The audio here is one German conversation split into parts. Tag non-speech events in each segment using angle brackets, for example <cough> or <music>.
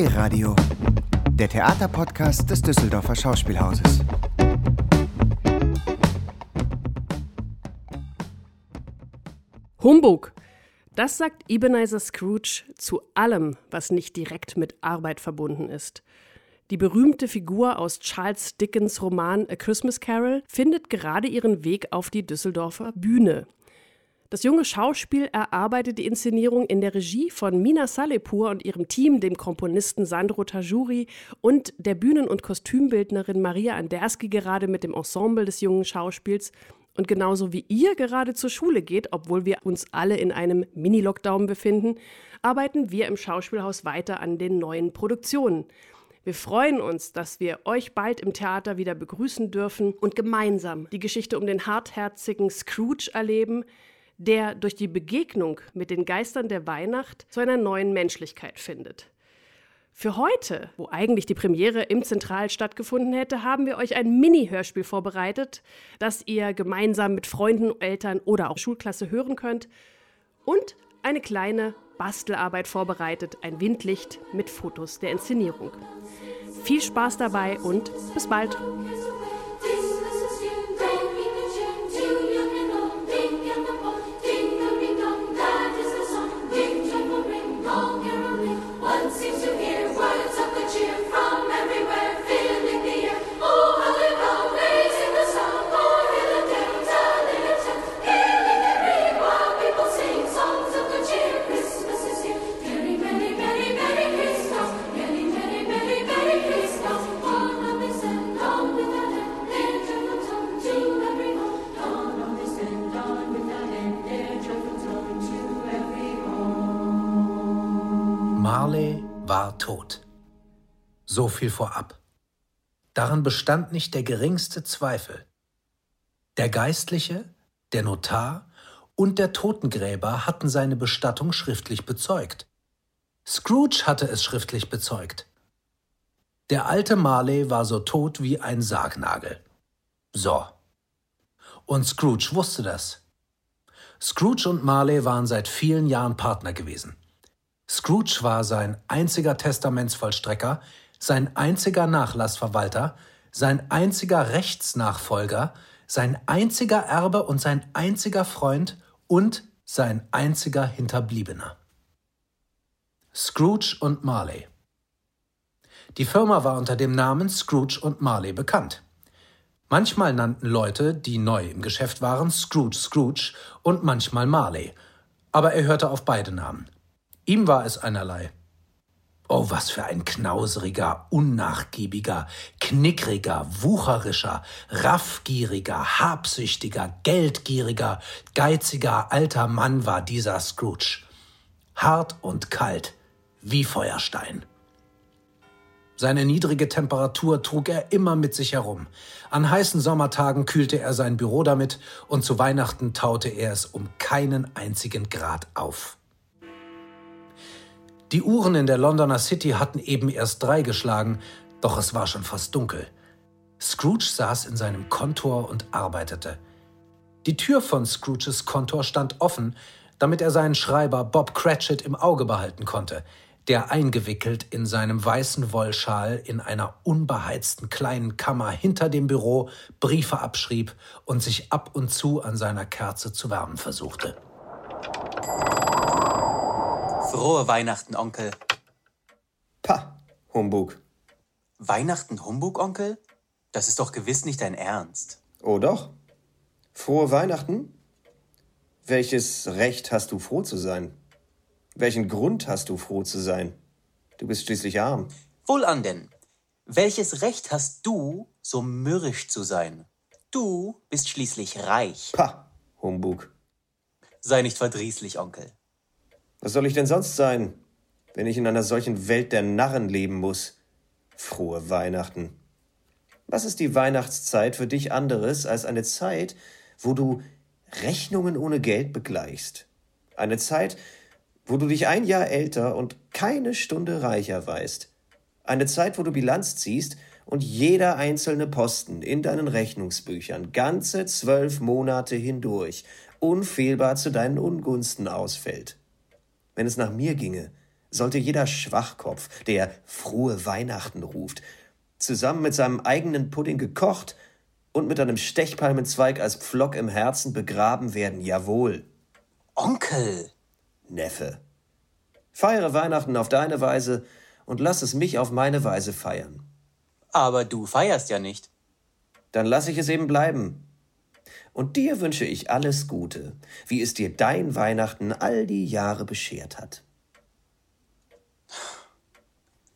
D-Radio, der Theaterpodcast des Düsseldorfer Schauspielhauses. Humbug! Das sagt Ebenezer Scrooge zu allem, was nicht direkt mit Arbeit verbunden ist. Die berühmte Figur aus Charles Dickens Roman A Christmas Carol findet gerade ihren Weg auf die Düsseldorfer Bühne. Das junge Schauspiel erarbeitet die Inszenierung in der Regie von Mina Salepur und ihrem Team, dem Komponisten Sandro Tajuri und der Bühnen- und Kostümbildnerin Maria Anderski gerade mit dem Ensemble des jungen Schauspiels. Und genauso wie ihr gerade zur Schule geht, obwohl wir uns alle in einem Mini-Lockdown befinden, arbeiten wir im Schauspielhaus weiter an den neuen Produktionen. Wir freuen uns, dass wir euch bald im Theater wieder begrüßen dürfen und gemeinsam die Geschichte um den hartherzigen Scrooge erleben, der durch die Begegnung mit den Geistern der Weihnacht zu einer neuen Menschlichkeit findet. Für heute, wo eigentlich die Premiere im Zentral stattgefunden hätte, haben wir euch ein Mini-Hörspiel vorbereitet, das ihr gemeinsam mit Freunden, Eltern oder auch Schulklasse hören könnt und eine kleine Bastelarbeit vorbereitet, ein Windlicht mit Fotos der Inszenierung. Viel Spaß dabei und bis bald! Tot. So viel vorab. Daran bestand nicht der geringste Zweifel. Der Geistliche, der Notar und der Totengräber hatten seine Bestattung schriftlich bezeugt. Scrooge hatte es schriftlich bezeugt. Der alte Marley war so tot wie ein Sargnagel. So. Und Scrooge wusste das. Scrooge und Marley waren seit vielen Jahren Partner gewesen. Scrooge war sein einziger Testamentsvollstrecker, sein einziger Nachlassverwalter, sein einziger Rechtsnachfolger, sein einziger Erbe und sein einziger Freund und sein einziger Hinterbliebener. Scrooge und Marley. Die Firma war unter dem Namen Scrooge und Marley bekannt. Manchmal nannten Leute, die neu im Geschäft waren, Scrooge Scrooge und manchmal Marley. Aber er hörte auf beide Namen. Ihm war es einerlei. Oh, was für ein knauseriger, unnachgiebiger, knickriger, wucherischer, raffgieriger, habsüchtiger, geldgieriger, geiziger alter Mann war dieser Scrooge. Hart und kalt, wie Feuerstein. Seine niedrige Temperatur trug er immer mit sich herum. An heißen Sommertagen kühlte er sein Büro damit und zu Weihnachten taute er es um keinen einzigen Grad auf. Die Uhren in der Londoner City hatten eben erst drei geschlagen, doch es war schon fast dunkel. Scrooge saß in seinem Kontor und arbeitete. Die Tür von Scrooges Kontor stand offen, damit er seinen Schreiber Bob Cratchit im Auge behalten konnte, der eingewickelt in seinem weißen Wollschal in einer unbeheizten kleinen Kammer hinter dem Büro Briefe abschrieb und sich ab und zu an seiner Kerze zu wärmen versuchte. Frohe Weihnachten, Onkel. Pah, Humbug. Weihnachten Humbug, Onkel? Das ist doch gewiss nicht dein Ernst. Oh doch. Frohe Weihnachten? Welches Recht hast du, froh zu sein? Welchen Grund hast du, froh zu sein? Du bist schließlich arm. Wohlan denn. Welches Recht hast du, so mürrisch zu sein? Du bist schließlich reich. Pah, Humbug. Sei nicht verdrießlich, Onkel. Was soll ich denn sonst sein, wenn ich in einer solchen Welt der Narren leben muss? Frohe Weihnachten. Was ist die Weihnachtszeit für dich anderes als eine Zeit, wo du Rechnungen ohne Geld begleichst? Eine Zeit, wo du dich ein Jahr älter und keine Stunde reicher weißt. Eine Zeit, wo du Bilanz ziehst und jeder einzelne Posten in deinen Rechnungsbüchern ganze zwölf Monate hindurch unfehlbar zu deinen Ungunsten ausfällt. Wenn es nach mir ginge, sollte jeder Schwachkopf, der frohe Weihnachten ruft, zusammen mit seinem eigenen Pudding gekocht und mit einem Stechpalmenzweig als Pflock im Herzen begraben werden, jawohl. Onkel! Neffe. Feiere Weihnachten auf deine Weise und lass es mich auf meine Weise feiern. Aber du feierst ja nicht. Dann lass ich es eben bleiben. Und dir wünsche ich alles Gute, wie es dir dein Weihnachten all die Jahre beschert hat.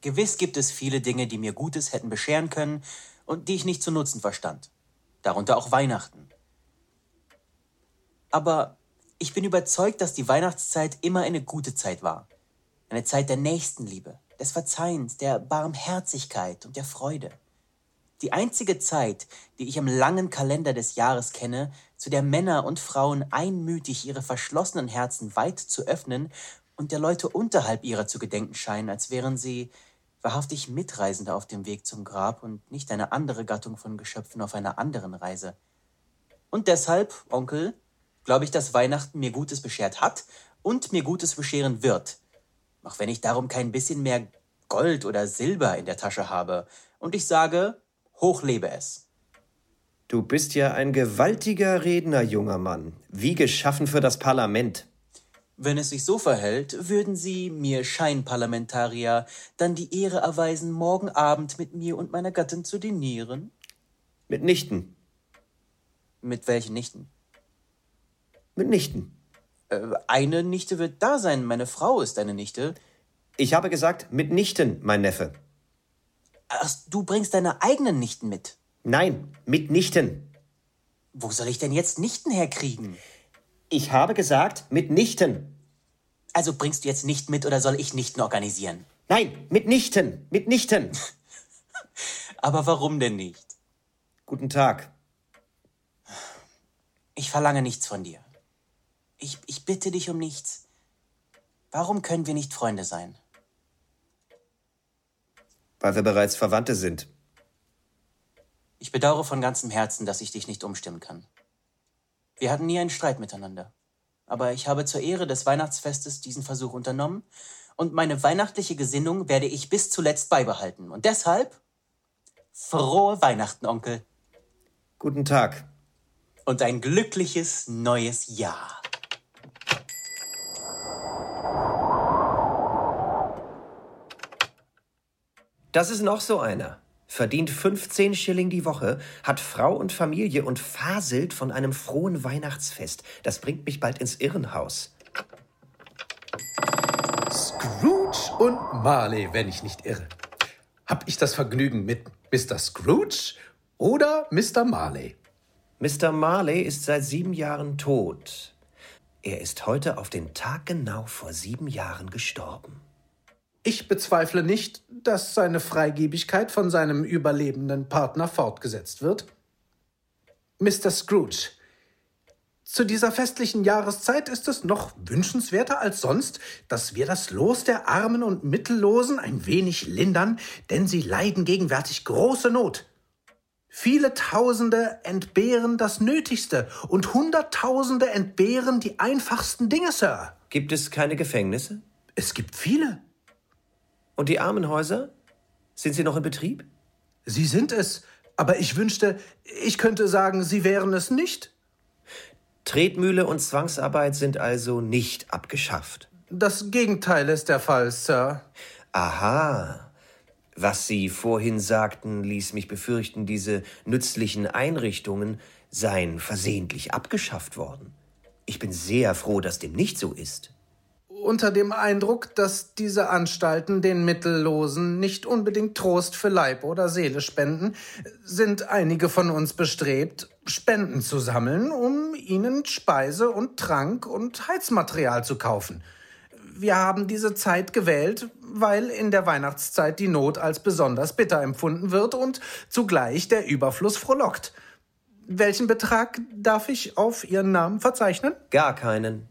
Gewiss gibt es viele Dinge, die mir Gutes hätten bescheren können und die ich nicht zu nutzen verstand. Darunter auch Weihnachten. Aber ich bin überzeugt, dass die Weihnachtszeit immer eine gute Zeit war. Eine Zeit der Nächstenliebe, des Verzeihens, der Barmherzigkeit und der Freude. Die einzige Zeit, die ich im langen Kalender des Jahres kenne, zu der Männer und Frauen einmütig ihre verschlossenen Herzen weit zu öffnen und der Leute unterhalb ihrer zu gedenken scheinen, als wären sie wahrhaftig Mitreisende auf dem Weg zum Grab und nicht eine andere Gattung von Geschöpfen auf einer anderen Reise. Und deshalb, Onkel, glaube ich, dass Weihnachten mir Gutes beschert hat und mir Gutes bescheren wird, auch wenn ich darum kein bisschen mehr Gold oder Silber in der Tasche habe. Und ich sage, hoch lebe es. Du bist ja ein gewaltiger Redner, junger Mann, wie geschaffen für das Parlament. Wenn es sich so verhält, würden Sie, mir Scheinparlamentarier, dann die Ehre erweisen, morgen Abend mit mir und meiner Gattin zu dinieren? Mit Nichten. Mit welchen Nichten? Mit Nichten. Äh, eine Nichte wird da sein, meine Frau ist eine Nichte. Ich habe gesagt, mit Nichten, mein Neffe. Ach, du bringst deine eigenen Nichten mit. Nein, mit Nichten. Wo soll ich denn jetzt Nichten herkriegen? Ich habe gesagt, mitnichten. Also bringst du jetzt nicht mit oder soll ich Nichten organisieren? Nein, mitnichten, mitnichten. <laughs> Aber warum denn nicht? Guten Tag. Ich verlange nichts von dir. Ich, ich bitte dich um nichts. Warum können wir nicht Freunde sein? Weil wir bereits Verwandte sind. Ich bedauere von ganzem Herzen, dass ich dich nicht umstimmen kann. Wir hatten nie einen Streit miteinander. Aber ich habe zur Ehre des Weihnachtsfestes diesen Versuch unternommen und meine weihnachtliche Gesinnung werde ich bis zuletzt beibehalten. Und deshalb frohe Weihnachten, Onkel. Guten Tag. Und ein glückliches neues Jahr. Das ist noch so einer verdient 15 Schilling die Woche, hat Frau und Familie und faselt von einem frohen Weihnachtsfest. Das bringt mich bald ins Irrenhaus. Scrooge und Marley, wenn ich nicht irre. Hab ich das Vergnügen mit Mr. Scrooge oder Mr. Marley? Mr. Marley ist seit sieben Jahren tot. Er ist heute auf den Tag genau vor sieben Jahren gestorben. Ich bezweifle nicht, dass seine Freigebigkeit von seinem überlebenden Partner fortgesetzt wird. Mr. Scrooge, zu dieser festlichen Jahreszeit ist es noch wünschenswerter als sonst, dass wir das Los der Armen und Mittellosen ein wenig lindern, denn sie leiden gegenwärtig große Not. Viele Tausende entbehren das Nötigste und Hunderttausende entbehren die einfachsten Dinge, Sir. Gibt es keine Gefängnisse? Es gibt viele. Und die Armenhäuser? Sind sie noch in Betrieb? Sie sind es, aber ich wünschte, ich könnte sagen, sie wären es nicht. Tretmühle und Zwangsarbeit sind also nicht abgeschafft. Das Gegenteil ist der Fall, Sir. Aha. Was Sie vorhin sagten, ließ mich befürchten, diese nützlichen Einrichtungen seien versehentlich abgeschafft worden. Ich bin sehr froh, dass dem nicht so ist unter dem Eindruck, dass diese Anstalten den Mittellosen nicht unbedingt Trost für Leib oder Seele spenden, sind einige von uns bestrebt, Spenden zu sammeln, um ihnen Speise und Trank und Heizmaterial zu kaufen. Wir haben diese Zeit gewählt, weil in der Weihnachtszeit die Not als besonders bitter empfunden wird und zugleich der Überfluss frohlockt. Welchen Betrag darf ich auf Ihren Namen verzeichnen? Gar keinen.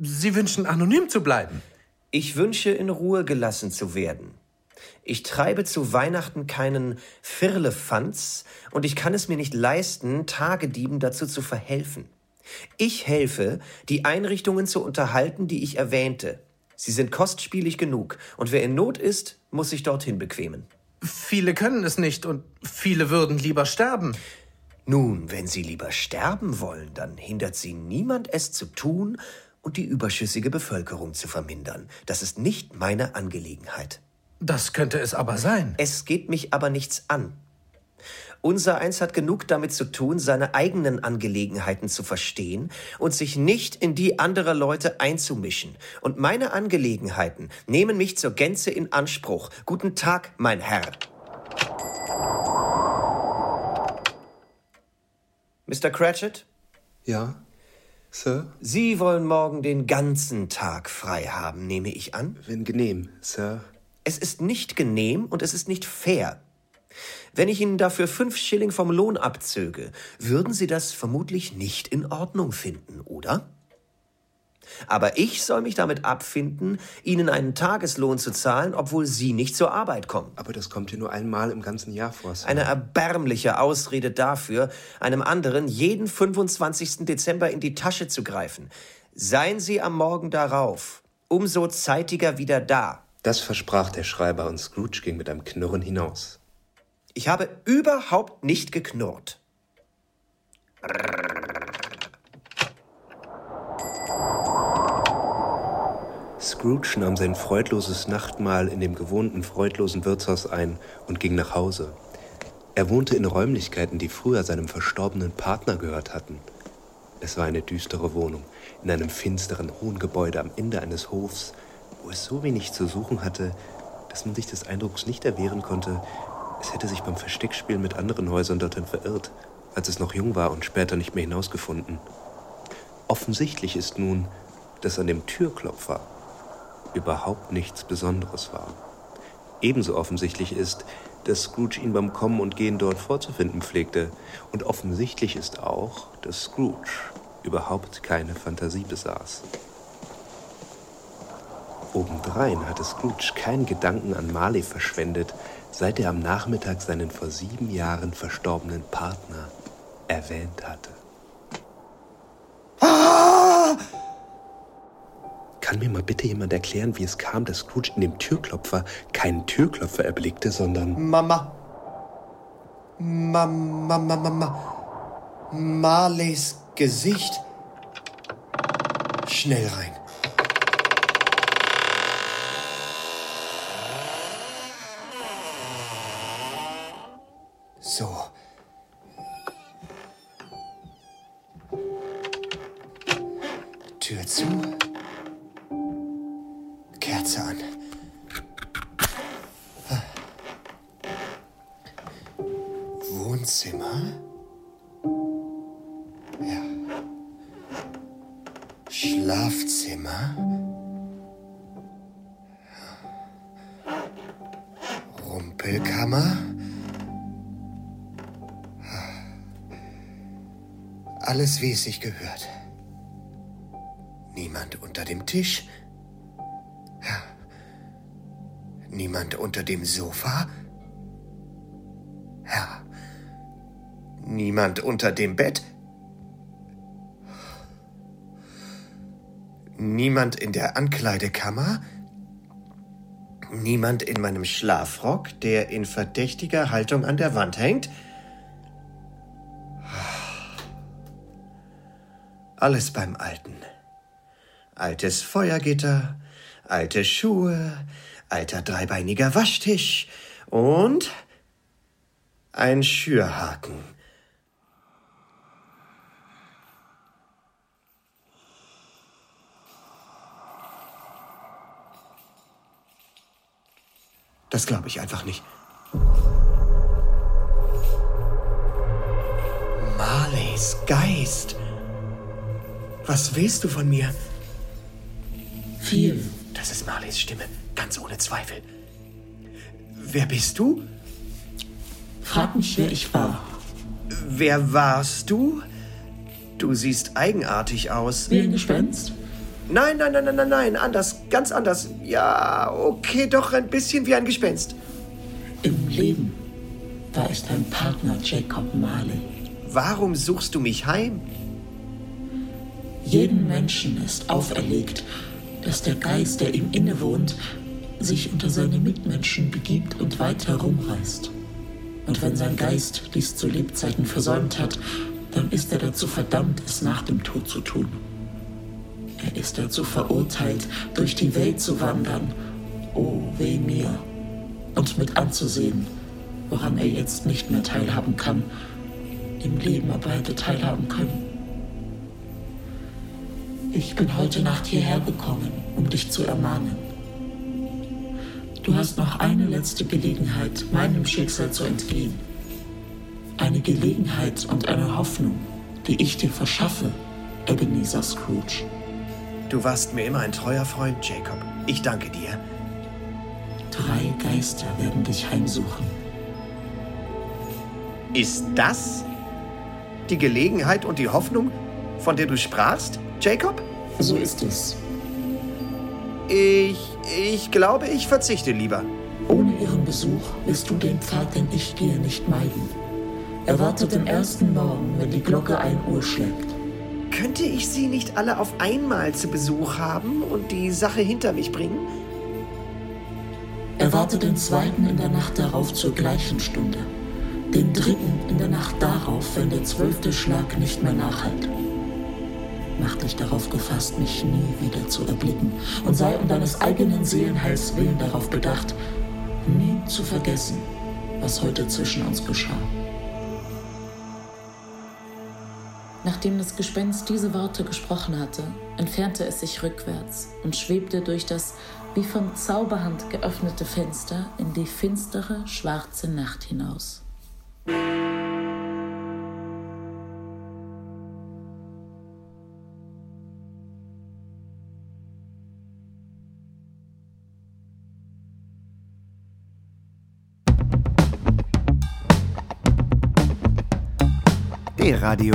Sie wünschen anonym zu bleiben. Ich wünsche in Ruhe gelassen zu werden. Ich treibe zu Weihnachten keinen Firlefanz und ich kann es mir nicht leisten, Tagedieben dazu zu verhelfen. Ich helfe, die Einrichtungen zu unterhalten, die ich erwähnte. Sie sind kostspielig genug, und wer in Not ist, muss sich dorthin bequemen. Viele können es nicht und viele würden lieber sterben. Nun, wenn Sie lieber sterben wollen, dann hindert Sie niemand, es zu tun und die überschüssige Bevölkerung zu vermindern. Das ist nicht meine Angelegenheit. Das könnte es aber sein. Es geht mich aber nichts an. Unser Eins hat genug damit zu tun, seine eigenen Angelegenheiten zu verstehen und sich nicht in die anderer Leute einzumischen. Und meine Angelegenheiten nehmen mich zur Gänze in Anspruch. Guten Tag, mein Herr. Mr. Cratchit? Ja, Sir? Sie wollen morgen den ganzen Tag frei haben, nehme ich an? Wenn genehm, Sir. Es ist nicht genehm und es ist nicht fair. Wenn ich Ihnen dafür fünf Schilling vom Lohn abzöge, würden Sie das vermutlich nicht in Ordnung finden, oder? Aber ich soll mich damit abfinden, Ihnen einen Tageslohn zu zahlen, obwohl Sie nicht zur Arbeit kommen. Aber das kommt hier nur einmal im ganzen Jahr vor, Sir. Eine erbärmliche Ausrede dafür, einem anderen jeden 25. Dezember in die Tasche zu greifen. Seien Sie am Morgen darauf umso zeitiger wieder da. Das versprach der Schreiber und Scrooge ging mit einem Knurren hinaus. Ich habe überhaupt nicht geknurrt. Scrooge nahm sein freudloses Nachtmahl in dem gewohnten freudlosen Wirtshaus ein und ging nach Hause. Er wohnte in Räumlichkeiten, die früher seinem verstorbenen Partner gehört hatten. Es war eine düstere Wohnung, in einem finsteren, hohen Gebäude am Ende eines Hofs, wo es so wenig zu suchen hatte, dass man sich des Eindrucks nicht erwehren konnte, es hätte sich beim Versteckspielen mit anderen Häusern dorthin verirrt, als es noch jung war und später nicht mehr hinausgefunden. Offensichtlich ist nun, dass an dem Türklopfer überhaupt nichts Besonderes war. Ebenso offensichtlich ist, dass Scrooge ihn beim Kommen und Gehen dort vorzufinden pflegte. Und offensichtlich ist auch, dass Scrooge überhaupt keine Fantasie besaß. Obendrein hatte Scrooge keinen Gedanken an Marley verschwendet, seit er am Nachmittag seinen vor sieben Jahren verstorbenen Partner erwähnt hatte. Kann mir mal bitte jemand erklären, wie es kam, dass Scrooge in dem Türklopfer keinen Türklopfer erblickte, sondern Mama. Mama, Mama, Mama. Marleys Gesicht. Schnell rein. So. Tür zu. Wohnzimmer. Ja. Schlafzimmer. Rumpelkammer. Alles, wie es sich gehört. Niemand unter dem Tisch. Niemand unter dem Sofa. Niemand unter dem Bett. Niemand in der Ankleidekammer. Niemand in meinem Schlafrock, der in verdächtiger Haltung an der Wand hängt. Alles beim Alten. Altes Feuergitter, alte Schuhe, alter dreibeiniger Waschtisch und ein Schürhaken. Das glaube ich einfach nicht. Marleys Geist. Was willst du von mir? Viel. Das ist Marleys Stimme, ganz ohne Zweifel. Wer bist du? Frag mich, wer ich war. Wer warst du? Du siehst eigenartig aus. Wie ein Gespenst? Nein, nein, nein, nein, nein, nein, anders, ganz anders. Ja, okay, doch ein bisschen wie ein Gespenst. Im Leben. Da ist dein Partner Jacob Marley. Warum suchst du mich heim? Jedem Menschen ist auferlegt, dass der Geist, der ihm innewohnt, sich unter seine Mitmenschen begibt und weit herumreist. Und wenn sein Geist dies zu Lebzeiten versäumt hat, dann ist er dazu verdammt, es nach dem Tod zu tun. Er ist dazu verurteilt, durch die Welt zu wandern, oh weh mir, und mit anzusehen, woran er jetzt nicht mehr teilhaben kann, im Leben aber hätte teilhaben können. Ich bin heute Nacht hierher gekommen, um dich zu ermahnen. Du hast noch eine letzte Gelegenheit, meinem Schicksal zu entgehen. Eine Gelegenheit und eine Hoffnung, die ich dir verschaffe, Ebenezer Scrooge. Du warst mir immer ein treuer Freund, Jacob. Ich danke dir. Drei Geister werden dich heimsuchen. Ist das die Gelegenheit und die Hoffnung, von der du sprachst, Jacob? So ist es. Ich, ich glaube, ich verzichte lieber. Ohne ihren Besuch wirst du den Pfad, den ich gehe, nicht meiden. Erwartet den ersten Morgen, wenn die Glocke ein Uhr schlägt. Könnte ich sie nicht alle auf einmal zu Besuch haben und die Sache hinter mich bringen? Erwarte den zweiten in der Nacht darauf zur gleichen Stunde. Den dritten in der Nacht darauf, wenn der zwölfte Schlag nicht mehr nachhält. Mach dich darauf gefasst, mich nie wieder zu erblicken und sei um deines eigenen Seelenheils willen darauf bedacht, nie zu vergessen, was heute zwischen uns geschah. Nachdem das Gespenst diese Worte gesprochen hatte, entfernte es sich rückwärts und schwebte durch das wie von Zauberhand geöffnete Fenster in die finstere, schwarze Nacht hinaus. D-Radio,